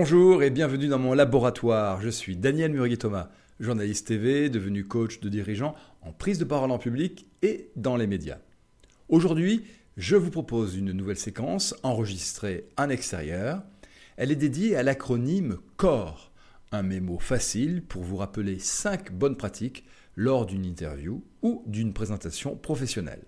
Bonjour et bienvenue dans mon laboratoire. Je suis Daniel Murgui-Thomas, journaliste TV, devenu coach de dirigeants en prise de parole en public et dans les médias. Aujourd'hui, je vous propose une nouvelle séquence enregistrée en extérieur. Elle est dédiée à l'acronyme CORE, un mémo facile pour vous rappeler 5 bonnes pratiques lors d'une interview ou d'une présentation professionnelle.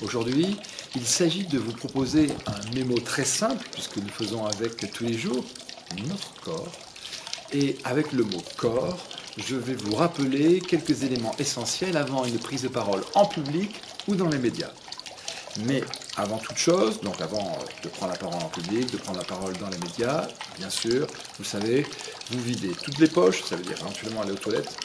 Aujourd'hui, il s'agit de vous proposer un mémo très simple, puisque nous faisons avec tous les jours notre corps. Et avec le mot corps, je vais vous rappeler quelques éléments essentiels avant une prise de parole en public ou dans les médias. Mais avant toute chose, donc avant de prendre la parole en public, de prendre la parole dans les médias, bien sûr, vous savez, vous videz toutes les poches, ça veut dire éventuellement aller aux toilettes.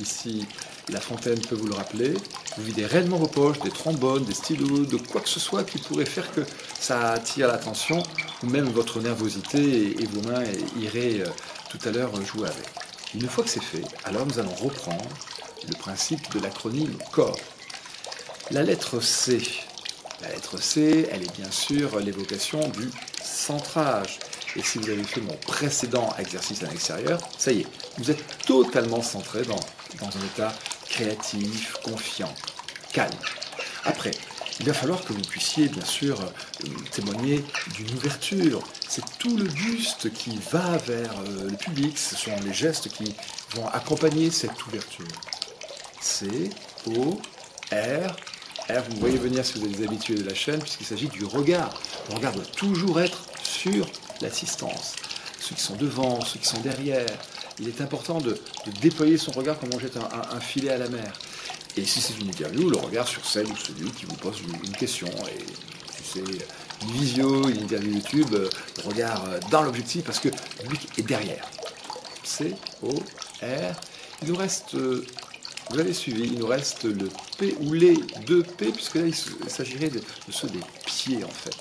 Ici, la fontaine peut vous le rappeler. Vous videz réellement vos poches, des trombones, des stylos, de quoi que ce soit qui pourrait faire que ça attire l'attention, ou même votre nervosité et, vos mains iraient euh, tout à l'heure jouer avec. Une fois que c'est fait, alors nous allons reprendre le principe de l'acronyme CORE. La lettre C. La lettre C, elle est bien sûr l'évocation du centrage. Et si vous avez fait mon précédent exercice à l'extérieur, ça y est, vous êtes totalement centré dans, dans un état créatif, confiant, calme. Après, il va falloir que vous puissiez bien sûr euh, témoigner d'une ouverture. C'est tout le buste qui va vers euh, le public, ce sont les gestes qui vont accompagner cette ouverture. C, O, R, R, vous me voyez venir si vous êtes habitués de la chaîne, puisqu'il s'agit du regard. Le regard doit toujours être sur l'assistance. Ceux qui sont devant, ceux qui sont derrière, il est important de, déployer son regard comme on jette un, filet à la mer. Et si c'est une interview, le regard sur celle ou celui qui vous pose une, question. Et si c'est une visio, une interview YouTube, le regard dans l'objectif parce que le public est derrière. C, O, R. Il nous reste, vous avez suivi, il nous reste le P ou les deux P, puisque là il s'agirait de, de ceux des pieds en fait.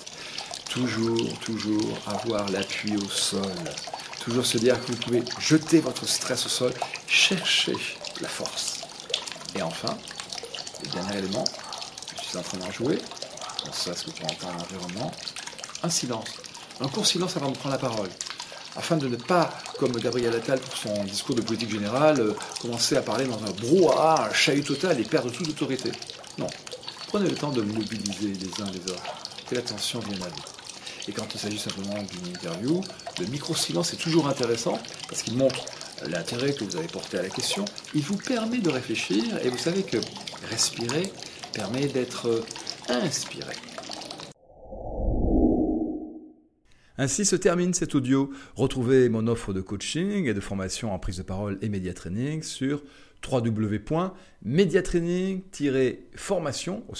Toujours, toujours avoir l'appui au sol. Toujours se dire que vous pouvez jeter votre stress au sol, chercher la force. Et enfin, le dernier élément, je suis en train d'en jouer, ça ce que vous entendre l'environnement, un silence. Un court silence avant de prendre la parole. Afin de ne pas, comme Gabriel Attal pour son discours de politique générale, euh, commencer à parler dans un brouhaha, un chahut total et perdre toute autorité. Non. Prenez le temps de mobiliser les uns les autres. Que l'attention vienne à vous. Et quand il s'agit simplement d'une interview, le micro-silence est toujours intéressant parce qu'il montre l'intérêt que vous avez porté à la question. Il vous permet de réfléchir et vous savez que respirer permet d'être inspiré. Ainsi se termine cet audio. Retrouvez mon offre de coaching et de formation en prise de parole et média training sur www.mediatraining-formation au.